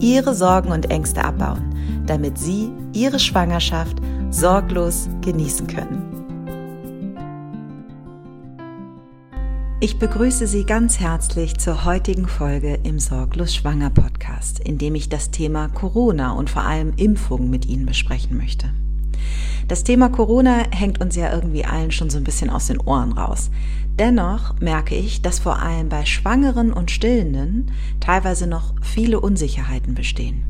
Ihre Sorgen und Ängste abbauen, damit Sie Ihre Schwangerschaft sorglos genießen können. Ich begrüße Sie ganz herzlich zur heutigen Folge im Sorglos Schwanger Podcast, in dem ich das Thema Corona und vor allem Impfung mit Ihnen besprechen möchte. Das Thema Corona hängt uns ja irgendwie allen schon so ein bisschen aus den Ohren raus. Dennoch merke ich, dass vor allem bei Schwangeren und Stillenden teilweise noch viele Unsicherheiten bestehen.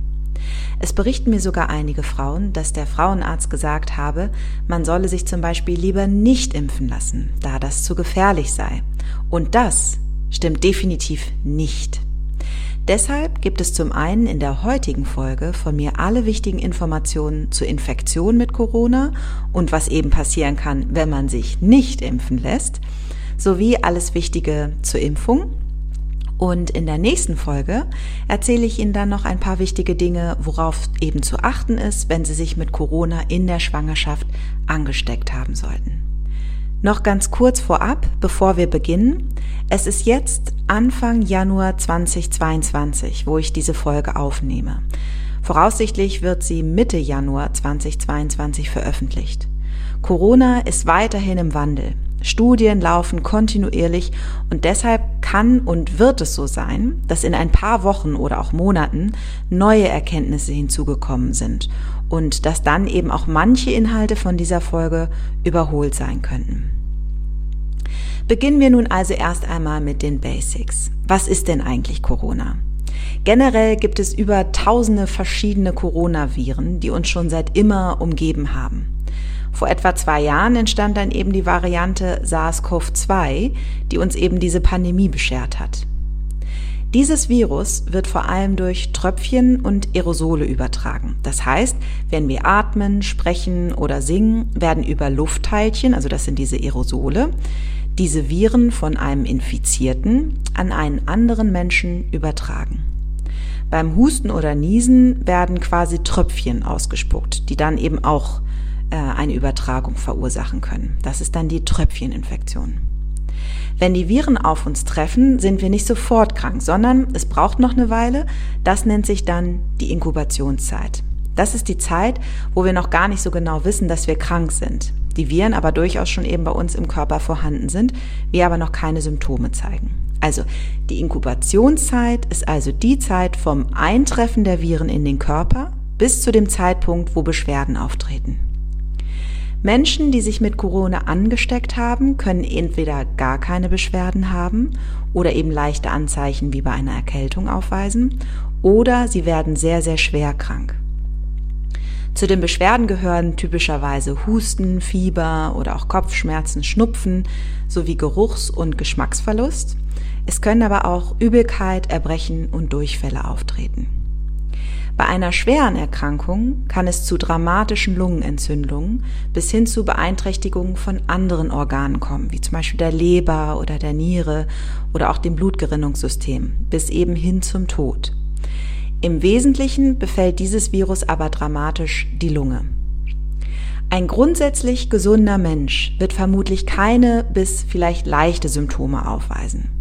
Es berichten mir sogar einige Frauen, dass der Frauenarzt gesagt habe, man solle sich zum Beispiel lieber nicht impfen lassen, da das zu gefährlich sei. Und das stimmt definitiv nicht. Deshalb gibt es zum einen in der heutigen Folge von mir alle wichtigen Informationen zur Infektion mit Corona und was eben passieren kann, wenn man sich nicht impfen lässt sowie alles Wichtige zur Impfung. Und in der nächsten Folge erzähle ich Ihnen dann noch ein paar wichtige Dinge, worauf eben zu achten ist, wenn Sie sich mit Corona in der Schwangerschaft angesteckt haben sollten. Noch ganz kurz vorab, bevor wir beginnen. Es ist jetzt Anfang Januar 2022, wo ich diese Folge aufnehme. Voraussichtlich wird sie Mitte Januar 2022 veröffentlicht. Corona ist weiterhin im Wandel. Studien laufen kontinuierlich und deshalb kann und wird es so sein, dass in ein paar Wochen oder auch Monaten neue Erkenntnisse hinzugekommen sind und dass dann eben auch manche Inhalte von dieser Folge überholt sein könnten. Beginnen wir nun also erst einmal mit den Basics. Was ist denn eigentlich Corona? Generell gibt es über tausende verschiedene Coronaviren, die uns schon seit immer umgeben haben. Vor etwa zwei Jahren entstand dann eben die Variante SARS-CoV-2, die uns eben diese Pandemie beschert hat. Dieses Virus wird vor allem durch Tröpfchen und Aerosole übertragen. Das heißt, wenn wir atmen, sprechen oder singen, werden über Luftteilchen, also das sind diese Aerosole, diese Viren von einem Infizierten an einen anderen Menschen übertragen. Beim Husten oder Niesen werden quasi Tröpfchen ausgespuckt, die dann eben auch äh, eine Übertragung verursachen können. Das ist dann die Tröpfcheninfektion. Wenn die Viren auf uns treffen, sind wir nicht sofort krank, sondern es braucht noch eine Weile. Das nennt sich dann die Inkubationszeit. Das ist die Zeit, wo wir noch gar nicht so genau wissen, dass wir krank sind. Die Viren aber durchaus schon eben bei uns im Körper vorhanden sind, wir aber noch keine Symptome zeigen. Also die Inkubationszeit ist also die Zeit vom Eintreffen der Viren in den Körper bis zu dem Zeitpunkt, wo Beschwerden auftreten. Menschen, die sich mit Corona angesteckt haben, können entweder gar keine Beschwerden haben oder eben leichte Anzeichen wie bei einer Erkältung aufweisen oder sie werden sehr, sehr schwer krank. Zu den Beschwerden gehören typischerweise Husten, Fieber oder auch Kopfschmerzen, Schnupfen sowie Geruchs- und Geschmacksverlust. Es können aber auch Übelkeit, Erbrechen und Durchfälle auftreten. Bei einer schweren Erkrankung kann es zu dramatischen Lungenentzündungen bis hin zu Beeinträchtigungen von anderen Organen kommen, wie zum Beispiel der Leber oder der Niere oder auch dem Blutgerinnungssystem, bis eben hin zum Tod. Im Wesentlichen befällt dieses Virus aber dramatisch die Lunge. Ein grundsätzlich gesunder Mensch wird vermutlich keine bis vielleicht leichte Symptome aufweisen.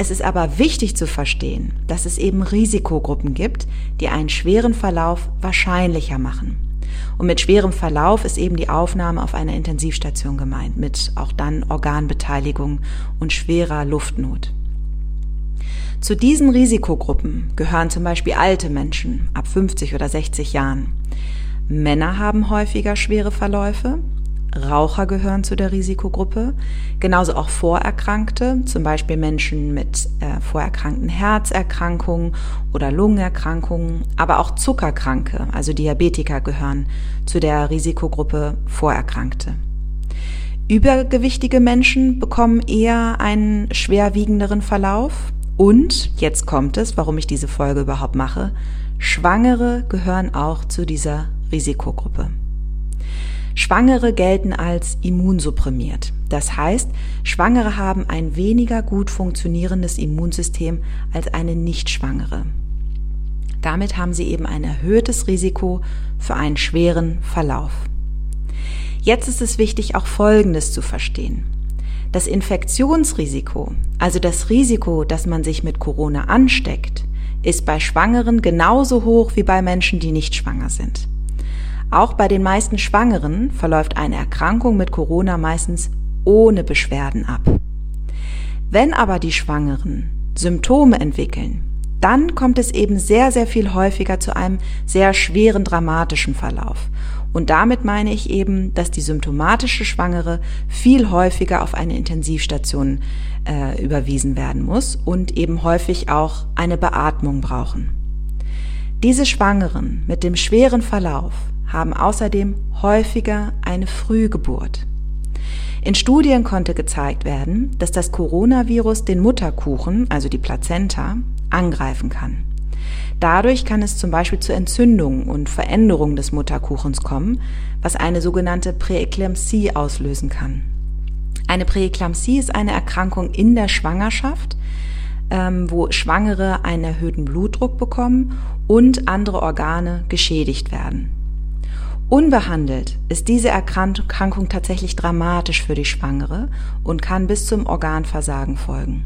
Es ist aber wichtig zu verstehen, dass es eben Risikogruppen gibt, die einen schweren Verlauf wahrscheinlicher machen. Und mit schwerem Verlauf ist eben die Aufnahme auf einer Intensivstation gemeint, mit auch dann Organbeteiligung und schwerer Luftnot. Zu diesen Risikogruppen gehören zum Beispiel alte Menschen ab 50 oder 60 Jahren. Männer haben häufiger schwere Verläufe, Raucher gehören zu der Risikogruppe, genauso auch Vorerkrankte, zum Beispiel Menschen mit äh, vorerkrankten Herzerkrankungen oder Lungenerkrankungen, aber auch Zuckerkranke, also Diabetiker gehören zu der Risikogruppe Vorerkrankte. Übergewichtige Menschen bekommen eher einen schwerwiegenderen Verlauf und, jetzt kommt es, warum ich diese Folge überhaupt mache, Schwangere gehören auch zu dieser Risikogruppe. Schwangere gelten als immunsupprimiert. Das heißt, Schwangere haben ein weniger gut funktionierendes Immunsystem als eine Nichtschwangere. Damit haben sie eben ein erhöhtes Risiko für einen schweren Verlauf. Jetzt ist es wichtig, auch Folgendes zu verstehen. Das Infektionsrisiko, also das Risiko, dass man sich mit Corona ansteckt, ist bei Schwangeren genauso hoch wie bei Menschen, die nicht schwanger sind. Auch bei den meisten Schwangeren verläuft eine Erkrankung mit Corona meistens ohne Beschwerden ab. Wenn aber die Schwangeren Symptome entwickeln, dann kommt es eben sehr, sehr viel häufiger zu einem sehr schweren dramatischen Verlauf. Und damit meine ich eben, dass die symptomatische Schwangere viel häufiger auf eine Intensivstation äh, überwiesen werden muss und eben häufig auch eine Beatmung brauchen. Diese Schwangeren mit dem schweren Verlauf haben außerdem häufiger eine Frühgeburt. In Studien konnte gezeigt werden, dass das Coronavirus den Mutterkuchen, also die Plazenta, angreifen kann. Dadurch kann es zum Beispiel zu Entzündungen und Veränderungen des Mutterkuchens kommen, was eine sogenannte Präeklampsie auslösen kann. Eine Präeklampsie ist eine Erkrankung in der Schwangerschaft, ähm, wo Schwangere einen erhöhten Blutdruck bekommen und andere Organe geschädigt werden. Unbehandelt ist diese Erkrankung tatsächlich dramatisch für die Schwangere und kann bis zum Organversagen folgen.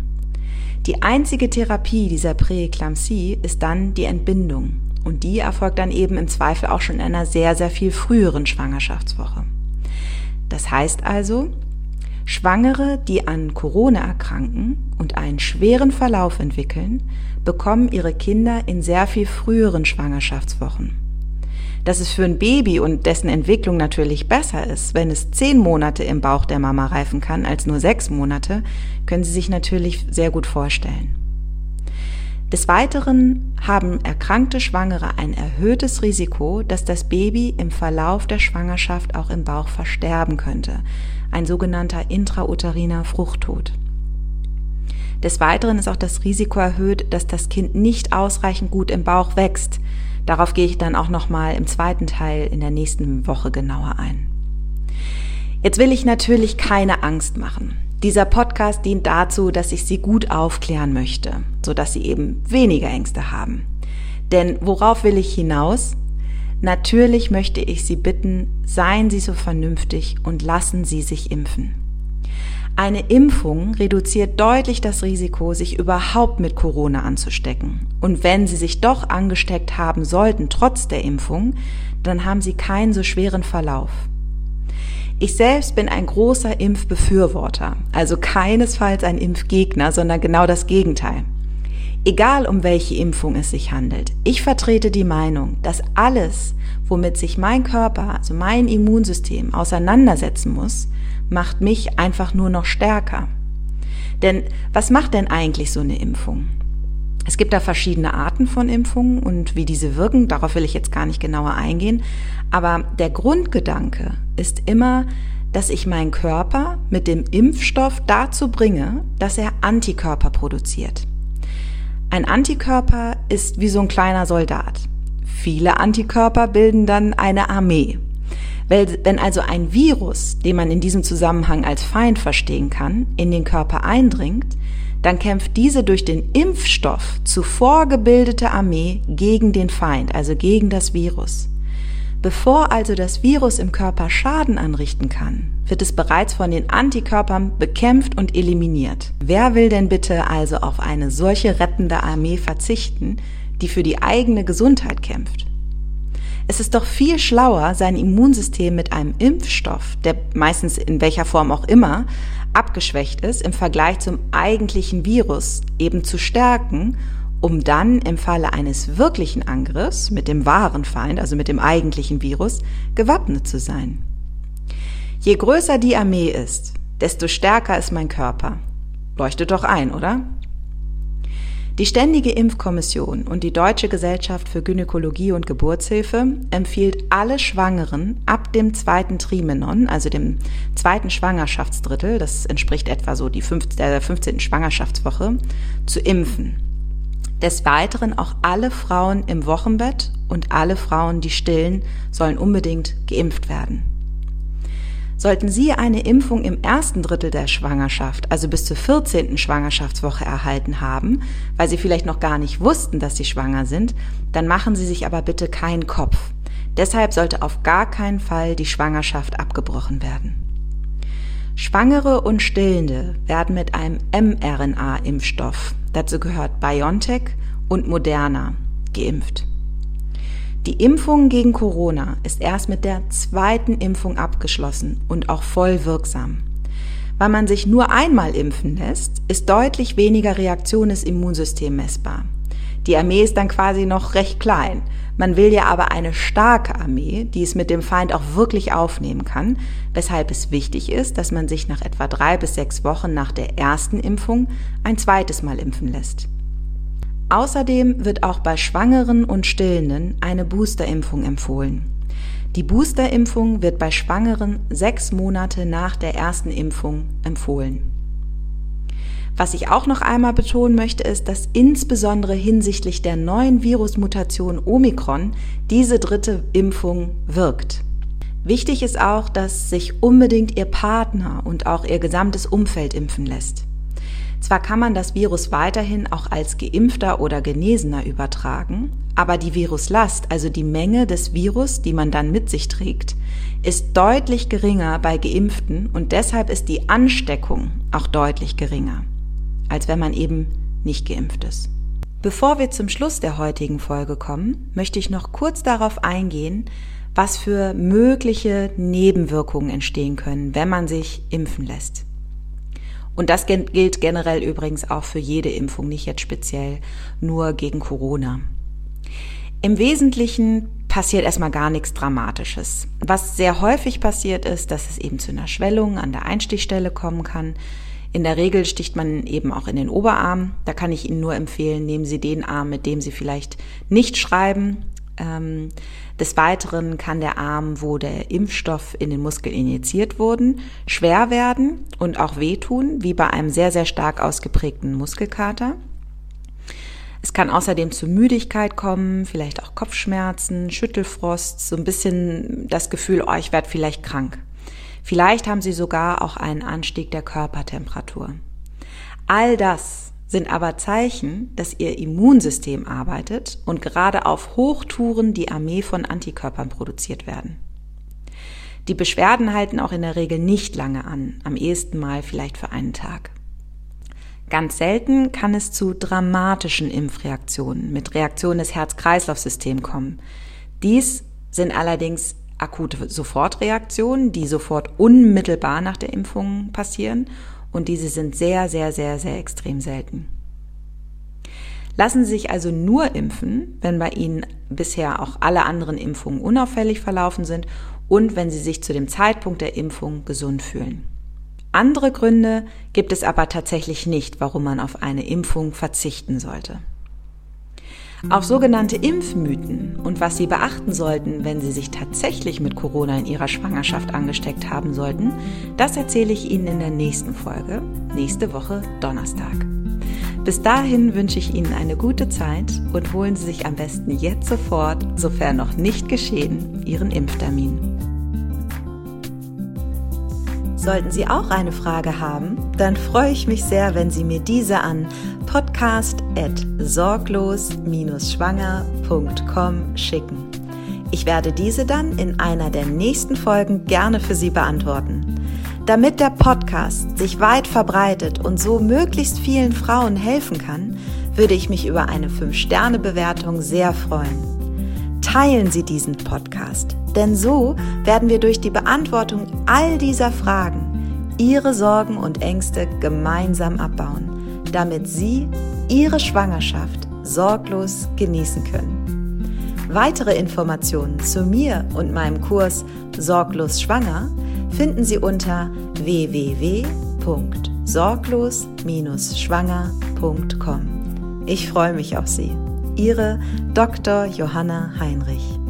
Die einzige Therapie dieser Präeklampsie ist dann die Entbindung und die erfolgt dann eben im Zweifel auch schon in einer sehr, sehr viel früheren Schwangerschaftswoche. Das heißt also, Schwangere, die an Corona erkranken und einen schweren Verlauf entwickeln, bekommen ihre Kinder in sehr viel früheren Schwangerschaftswochen. Dass es für ein Baby und dessen Entwicklung natürlich besser ist, wenn es zehn Monate im Bauch der Mama reifen kann, als nur sechs Monate, können Sie sich natürlich sehr gut vorstellen. Des Weiteren haben erkrankte Schwangere ein erhöhtes Risiko, dass das Baby im Verlauf der Schwangerschaft auch im Bauch versterben könnte, ein sogenannter intrauteriner Fruchttod. Des Weiteren ist auch das Risiko erhöht, dass das Kind nicht ausreichend gut im Bauch wächst, Darauf gehe ich dann auch nochmal im zweiten Teil in der nächsten Woche genauer ein. Jetzt will ich natürlich keine Angst machen. Dieser Podcast dient dazu, dass ich Sie gut aufklären möchte, sodass Sie eben weniger Ängste haben. Denn worauf will ich hinaus? Natürlich möchte ich Sie bitten, seien Sie so vernünftig und lassen Sie sich impfen. Eine Impfung reduziert deutlich das Risiko, sich überhaupt mit Corona anzustecken. Und wenn Sie sich doch angesteckt haben sollten, trotz der Impfung, dann haben Sie keinen so schweren Verlauf. Ich selbst bin ein großer Impfbefürworter, also keinesfalls ein Impfgegner, sondern genau das Gegenteil. Egal um welche Impfung es sich handelt, ich vertrete die Meinung, dass alles, womit sich mein Körper, also mein Immunsystem auseinandersetzen muss, macht mich einfach nur noch stärker. Denn was macht denn eigentlich so eine Impfung? Es gibt da verschiedene Arten von Impfungen und wie diese wirken, darauf will ich jetzt gar nicht genauer eingehen. Aber der Grundgedanke ist immer, dass ich meinen Körper mit dem Impfstoff dazu bringe, dass er Antikörper produziert. Ein Antikörper ist wie so ein kleiner Soldat. Viele Antikörper bilden dann eine Armee. Wenn also ein Virus, den man in diesem Zusammenhang als Feind verstehen kann, in den Körper eindringt, dann kämpft diese durch den Impfstoff zuvor gebildete Armee gegen den Feind, also gegen das Virus. Bevor also das Virus im Körper Schaden anrichten kann, wird es bereits von den Antikörpern bekämpft und eliminiert. Wer will denn bitte also auf eine solche rettende Armee verzichten, die für die eigene Gesundheit kämpft? Es ist doch viel schlauer, sein Immunsystem mit einem Impfstoff, der meistens in welcher Form auch immer abgeschwächt ist, im Vergleich zum eigentlichen Virus eben zu stärken, um dann im Falle eines wirklichen Angriffs mit dem wahren Feind, also mit dem eigentlichen Virus, gewappnet zu sein. Je größer die Armee ist, desto stärker ist mein Körper. Leuchtet doch ein, oder? Die Ständige Impfkommission und die Deutsche Gesellschaft für Gynäkologie und Geburtshilfe empfiehlt alle Schwangeren ab dem zweiten Trimenon, also dem zweiten Schwangerschaftsdrittel, das entspricht etwa so die 15, der 15. Schwangerschaftswoche, zu impfen. Des Weiteren auch alle Frauen im Wochenbett und alle Frauen, die stillen, sollen unbedingt geimpft werden. Sollten Sie eine Impfung im ersten Drittel der Schwangerschaft, also bis zur 14. Schwangerschaftswoche erhalten haben, weil Sie vielleicht noch gar nicht wussten, dass Sie schwanger sind, dann machen Sie sich aber bitte keinen Kopf. Deshalb sollte auf gar keinen Fall die Schwangerschaft abgebrochen werden. Schwangere und Stillende werden mit einem mRNA-Impfstoff, dazu gehört BioNTech und Moderna, geimpft. Die Impfung gegen Corona ist erst mit der zweiten Impfung abgeschlossen und auch voll wirksam. Weil man sich nur einmal impfen lässt, ist deutlich weniger Reaktion des Immunsystems messbar. Die Armee ist dann quasi noch recht klein. Man will ja aber eine starke Armee, die es mit dem Feind auch wirklich aufnehmen kann, weshalb es wichtig ist, dass man sich nach etwa drei bis sechs Wochen nach der ersten Impfung ein zweites Mal impfen lässt. Außerdem wird auch bei Schwangeren und Stillenden eine Boosterimpfung empfohlen. Die Boosterimpfung wird bei Schwangeren sechs Monate nach der ersten Impfung empfohlen. Was ich auch noch einmal betonen möchte, ist, dass insbesondere hinsichtlich der neuen Virusmutation Omikron diese dritte Impfung wirkt. Wichtig ist auch, dass sich unbedingt Ihr Partner und auch Ihr gesamtes Umfeld impfen lässt. Zwar kann man das Virus weiterhin auch als geimpfter oder genesener übertragen, aber die Viruslast, also die Menge des Virus, die man dann mit sich trägt, ist deutlich geringer bei geimpften und deshalb ist die Ansteckung auch deutlich geringer, als wenn man eben nicht geimpft ist. Bevor wir zum Schluss der heutigen Folge kommen, möchte ich noch kurz darauf eingehen, was für mögliche Nebenwirkungen entstehen können, wenn man sich impfen lässt. Und das gilt generell übrigens auch für jede Impfung, nicht jetzt speziell nur gegen Corona. Im Wesentlichen passiert erstmal gar nichts Dramatisches. Was sehr häufig passiert ist, dass es eben zu einer Schwellung an der Einstichstelle kommen kann. In der Regel sticht man eben auch in den Oberarm. Da kann ich Ihnen nur empfehlen, nehmen Sie den Arm, mit dem Sie vielleicht nicht schreiben. Ähm, des Weiteren kann der Arm, wo der Impfstoff in den Muskel injiziert wurden, schwer werden und auch wehtun, wie bei einem sehr, sehr stark ausgeprägten Muskelkater. Es kann außerdem zu Müdigkeit kommen, vielleicht auch Kopfschmerzen, Schüttelfrost, so ein bisschen das Gefühl, oh, ich werde vielleicht krank. Vielleicht haben Sie sogar auch einen Anstieg der Körpertemperatur. All das sind aber Zeichen, dass ihr Immunsystem arbeitet und gerade auf Hochtouren die Armee von Antikörpern produziert werden. Die Beschwerden halten auch in der Regel nicht lange an, am ehesten mal vielleicht für einen Tag. Ganz selten kann es zu dramatischen Impfreaktionen mit Reaktionen des Herz-Kreislauf-Systems kommen. Dies sind allerdings akute Sofortreaktionen, die sofort unmittelbar nach der Impfung passieren und diese sind sehr, sehr, sehr, sehr extrem selten. Lassen Sie sich also nur impfen, wenn bei Ihnen bisher auch alle anderen Impfungen unauffällig verlaufen sind und wenn Sie sich zu dem Zeitpunkt der Impfung gesund fühlen. Andere Gründe gibt es aber tatsächlich nicht, warum man auf eine Impfung verzichten sollte. Auf sogenannte Impfmythen und was Sie beachten sollten, wenn Sie sich tatsächlich mit Corona in Ihrer Schwangerschaft angesteckt haben sollten, das erzähle ich Ihnen in der nächsten Folge, nächste Woche Donnerstag. Bis dahin wünsche ich Ihnen eine gute Zeit und holen Sie sich am besten jetzt sofort, sofern noch nicht geschehen, Ihren Impftermin. Sollten Sie auch eine Frage haben, dann freue ich mich sehr, wenn Sie mir diese an podcast.sorglos-schwanger.com schicken. Ich werde diese dann in einer der nächsten Folgen gerne für Sie beantworten. Damit der Podcast sich weit verbreitet und so möglichst vielen Frauen helfen kann, würde ich mich über eine 5-Sterne-Bewertung sehr freuen. Teilen Sie diesen Podcast, denn so werden wir durch die Beantwortung all dieser Fragen Ihre Sorgen und Ängste gemeinsam abbauen, damit Sie Ihre Schwangerschaft sorglos genießen können. Weitere Informationen zu mir und meinem Kurs Sorglos Schwanger finden Sie unter www.sorglos-schwanger.com. Ich freue mich auf Sie. Ihre Dr. Johanna Heinrich.